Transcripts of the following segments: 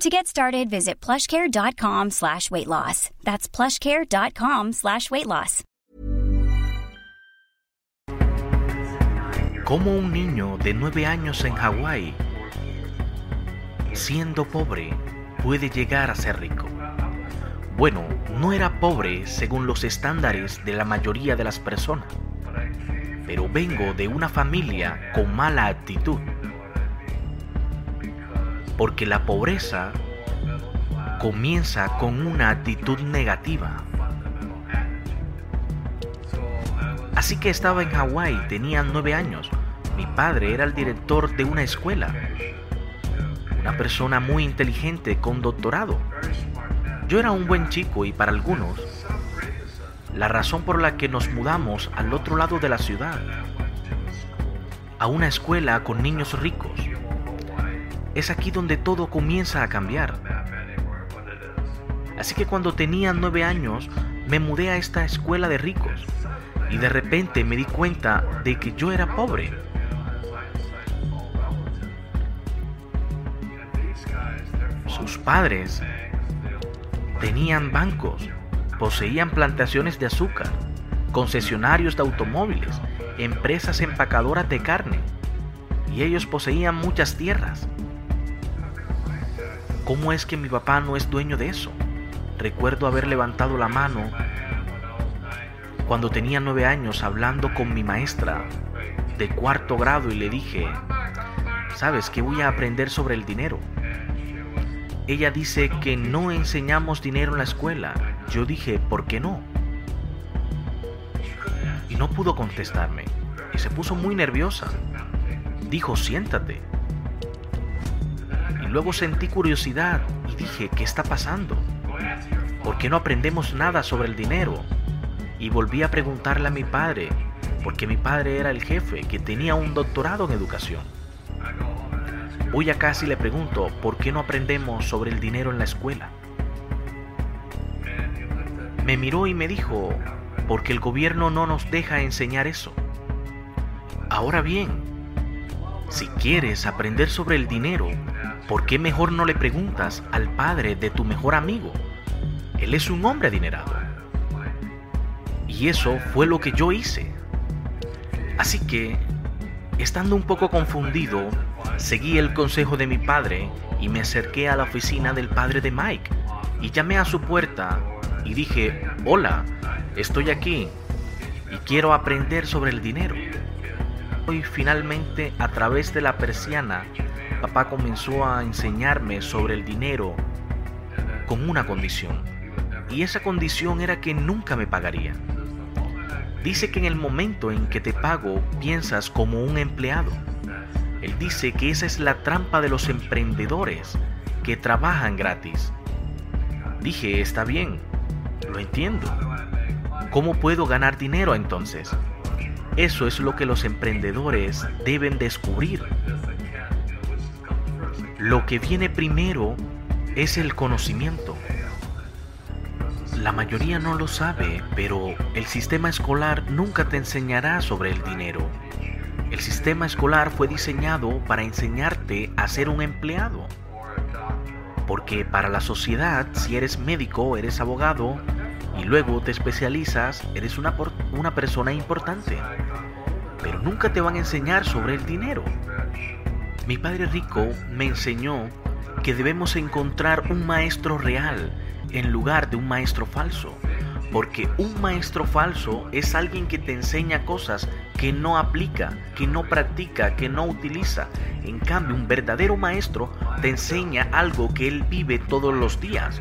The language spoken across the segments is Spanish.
To get started, visit plushcare.com slash weight loss. That's plushcare.com slash weight loss. Como un niño de 9 años en Hawái, siendo pobre, puede llegar a ser rico. Bueno, no era pobre según los estándares de la mayoría de las personas, pero vengo de una familia con mala actitud. Porque la pobreza comienza con una actitud negativa. Así que estaba en Hawái, tenía nueve años. Mi padre era el director de una escuela. Una persona muy inteligente con doctorado. Yo era un buen chico y para algunos, la razón por la que nos mudamos al otro lado de la ciudad, a una escuela con niños ricos, es aquí donde todo comienza a cambiar. Así que cuando tenía nueve años, me mudé a esta escuela de ricos y de repente me di cuenta de que yo era pobre. Sus padres tenían bancos, poseían plantaciones de azúcar, concesionarios de automóviles, empresas empacadoras de carne, y ellos poseían muchas tierras. ¿Cómo es que mi papá no es dueño de eso? Recuerdo haber levantado la mano cuando tenía nueve años hablando con mi maestra de cuarto grado y le dije, ¿sabes que voy a aprender sobre el dinero? Ella dice que no enseñamos dinero en la escuela. Yo dije, ¿por qué no? Y no pudo contestarme. Y se puso muy nerviosa. Dijo, siéntate. Luego sentí curiosidad y dije, ¿qué está pasando? ¿Por qué no aprendemos nada sobre el dinero? Y volví a preguntarle a mi padre, porque mi padre era el jefe que tenía un doctorado en educación. Hoy a casi le pregunto, ¿por qué no aprendemos sobre el dinero en la escuela? Me miró y me dijo, porque el gobierno no nos deja enseñar eso. Ahora bien, si quieres aprender sobre el dinero, ¿por qué mejor no le preguntas al padre de tu mejor amigo? Él es un hombre adinerado. Y eso fue lo que yo hice. Así que, estando un poco confundido, seguí el consejo de mi padre y me acerqué a la oficina del padre de Mike y llamé a su puerta y dije, hola, estoy aquí y quiero aprender sobre el dinero. Y finalmente, a través de la persiana, papá comenzó a enseñarme sobre el dinero con una condición. Y esa condición era que nunca me pagaría. Dice que en el momento en que te pago piensas como un empleado. Él dice que esa es la trampa de los emprendedores que trabajan gratis. Dije, está bien, lo entiendo. ¿Cómo puedo ganar dinero entonces? Eso es lo que los emprendedores deben descubrir. Lo que viene primero es el conocimiento. La mayoría no lo sabe, pero el sistema escolar nunca te enseñará sobre el dinero. El sistema escolar fue diseñado para enseñarte a ser un empleado. Porque para la sociedad, si eres médico, eres abogado y luego te especializas, eres una, una persona importante. Pero nunca te van a enseñar sobre el dinero. Mi padre rico me enseñó que debemos encontrar un maestro real en lugar de un maestro falso. Porque un maestro falso es alguien que te enseña cosas que no aplica, que no practica, que no utiliza. En cambio, un verdadero maestro te enseña algo que él vive todos los días.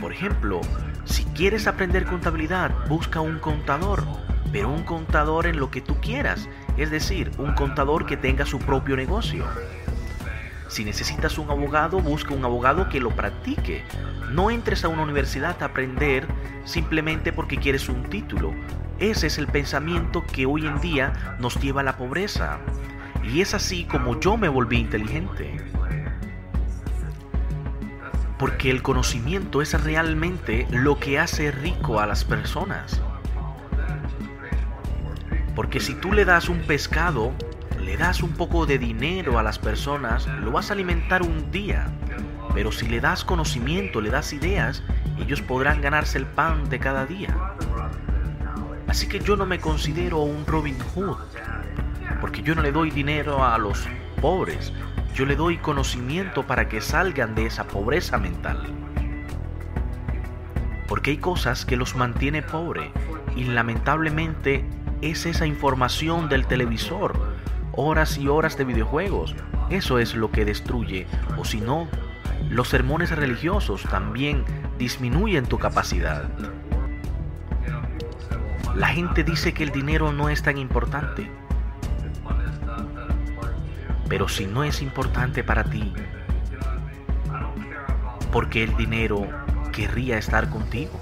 Por ejemplo, si quieres aprender contabilidad, busca un contador, pero un contador en lo que tú quieras, es decir, un contador que tenga su propio negocio. Si necesitas un abogado, busca un abogado que lo practique. No entres a una universidad a aprender simplemente porque quieres un título. Ese es el pensamiento que hoy en día nos lleva a la pobreza. Y es así como yo me volví inteligente. Porque el conocimiento es realmente lo que hace rico a las personas. Porque si tú le das un pescado le das un poco de dinero a las personas, lo vas a alimentar un día. Pero si le das conocimiento, le das ideas, ellos podrán ganarse el pan de cada día. Así que yo no me considero un Robin Hood, porque yo no le doy dinero a los pobres, yo le doy conocimiento para que salgan de esa pobreza mental. Porque hay cosas que los mantiene pobre y lamentablemente es esa información del televisor horas y horas de videojuegos. Eso es lo que destruye. O si no, los sermones religiosos también disminuyen tu capacidad. La gente dice que el dinero no es tan importante. Pero si no es importante para ti, porque el dinero querría estar contigo.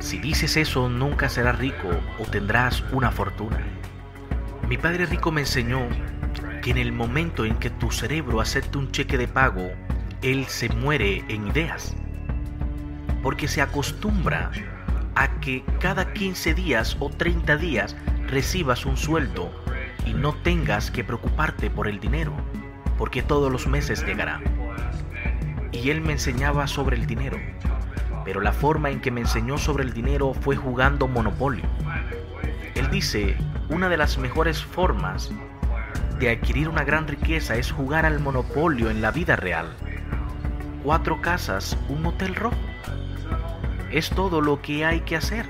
Si dices eso, nunca serás rico o tendrás una fortuna. Mi padre rico me enseñó que en el momento en que tu cerebro acepta un cheque de pago, él se muere en ideas. Porque se acostumbra a que cada 15 días o 30 días recibas un sueldo y no tengas que preocuparte por el dinero, porque todos los meses llegará. Y él me enseñaba sobre el dinero, pero la forma en que me enseñó sobre el dinero fue jugando Monopolio. Él dice una de las mejores formas de adquirir una gran riqueza es jugar al monopolio en la vida real. Cuatro casas, un hotel rojo. Es todo lo que hay que hacer.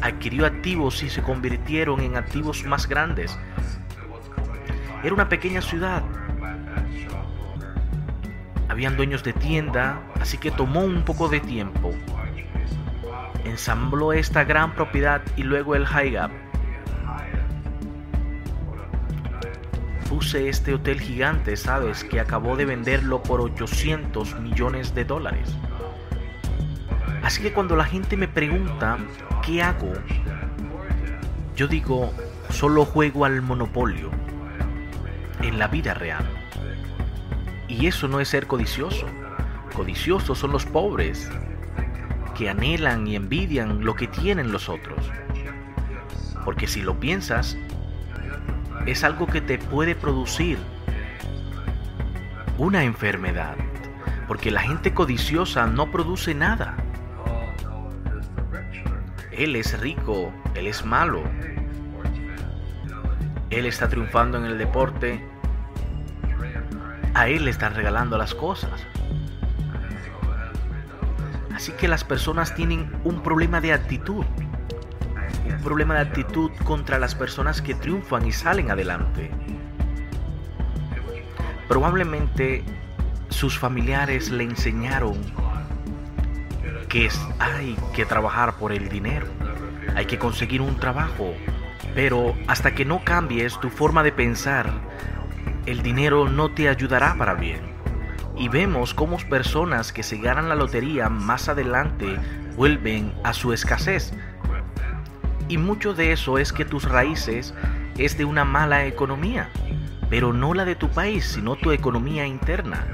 Adquirió activos y se convirtieron en activos más grandes. Era una pequeña ciudad. Habían dueños de tienda, así que tomó un poco de tiempo. Ensambló esta gran propiedad y luego el high gap puse este hotel gigante, sabes, que acabó de venderlo por 800 millones de dólares. Así que cuando la gente me pregunta, ¿qué hago? Yo digo, solo juego al monopolio en la vida real. Y eso no es ser codicioso. Codiciosos son los pobres, que anhelan y envidian lo que tienen los otros. Porque si lo piensas, es algo que te puede producir una enfermedad. Porque la gente codiciosa no produce nada. Él es rico, él es malo. Él está triunfando en el deporte. A él le están regalando las cosas. Así que las personas tienen un problema de actitud un problema de actitud contra las personas que triunfan y salen adelante. Probablemente sus familiares le enseñaron que hay que trabajar por el dinero, hay que conseguir un trabajo, pero hasta que no cambies tu forma de pensar, el dinero no te ayudará para bien. Y vemos cómo personas que se ganan la lotería más adelante vuelven a su escasez, y mucho de eso es que tus raíces es de una mala economía, pero no la de tu país, sino tu economía interna.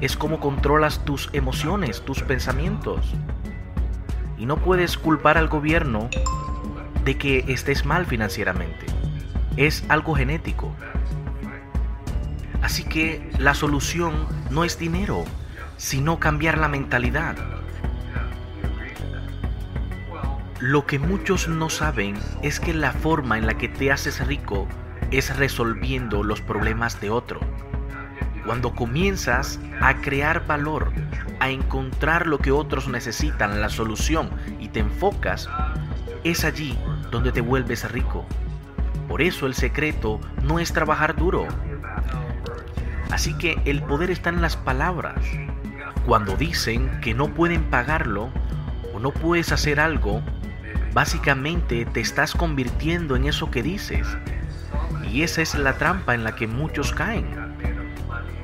es cómo controlas tus emociones, tus pensamientos. Y no puedes culpar al gobierno de que estés mal financieramente. Es algo genético. Así que la solución no es dinero, sino cambiar la mentalidad. Lo que muchos no saben es que la forma en la que te haces rico es resolviendo los problemas de otro. Cuando comienzas a crear valor, a encontrar lo que otros necesitan, la solución, y te enfocas, es allí donde te vuelves rico. Por eso el secreto no es trabajar duro. Así que el poder está en las palabras. Cuando dicen que no pueden pagarlo o no puedes hacer algo, básicamente te estás convirtiendo en eso que dices. Y esa es la trampa en la que muchos caen.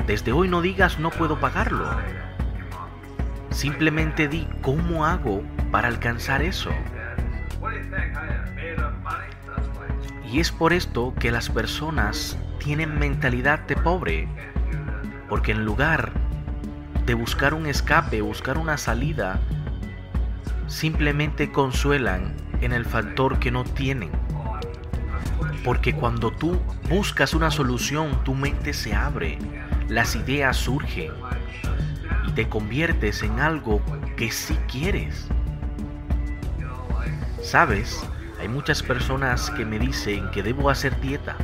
Desde hoy no digas no puedo pagarlo. Simplemente di cómo hago para alcanzar eso. Y es por esto que las personas tienen mentalidad de pobre. Porque en lugar de buscar un escape, buscar una salida, simplemente consuelan en el factor que no tienen. Porque cuando tú buscas una solución, tu mente se abre, las ideas surgen y te conviertes en algo que sí quieres. ¿Sabes? Hay muchas personas que me dicen que debo hacer dieta.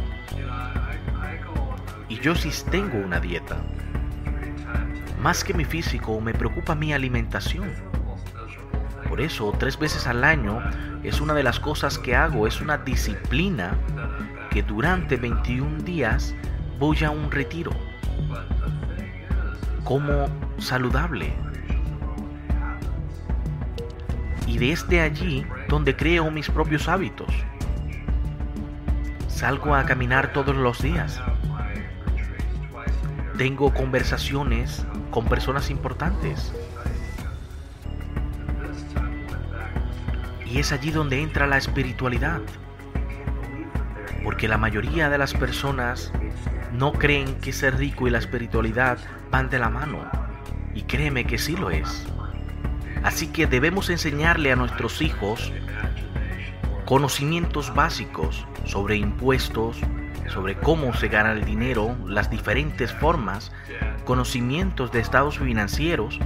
Yo tengo una dieta. Más que mi físico, me preocupa mi alimentación. Por eso, tres veces al año es una de las cosas que hago, es una disciplina que durante 21 días voy a un retiro. Como saludable. Y desde allí donde creo mis propios hábitos. Salgo a caminar todos los días. Tengo conversaciones con personas importantes. Y es allí donde entra la espiritualidad. Porque la mayoría de las personas no creen que ser rico y la espiritualidad van de la mano. Y créeme que sí lo es. Así que debemos enseñarle a nuestros hijos conocimientos básicos sobre impuestos, sobre cómo se gana el dinero, las diferentes formas, conocimientos de estados financieros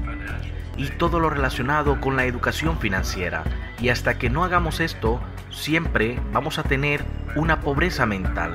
y todo lo relacionado con la educación financiera. Y hasta que no hagamos esto, siempre vamos a tener una pobreza mental.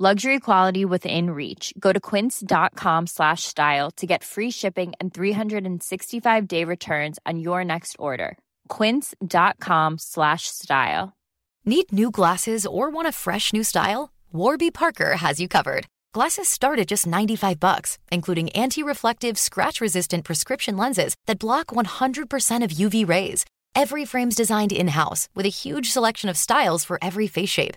Luxury quality within reach. Go to quince.com slash style to get free shipping and 365 day returns on your next order. Quince.com slash style. Need new glasses or want a fresh new style? Warby Parker has you covered. Glasses start at just 95 bucks, including anti-reflective, scratch-resistant prescription lenses that block 100% of UV rays. Every frame's designed in-house with a huge selection of styles for every face shape.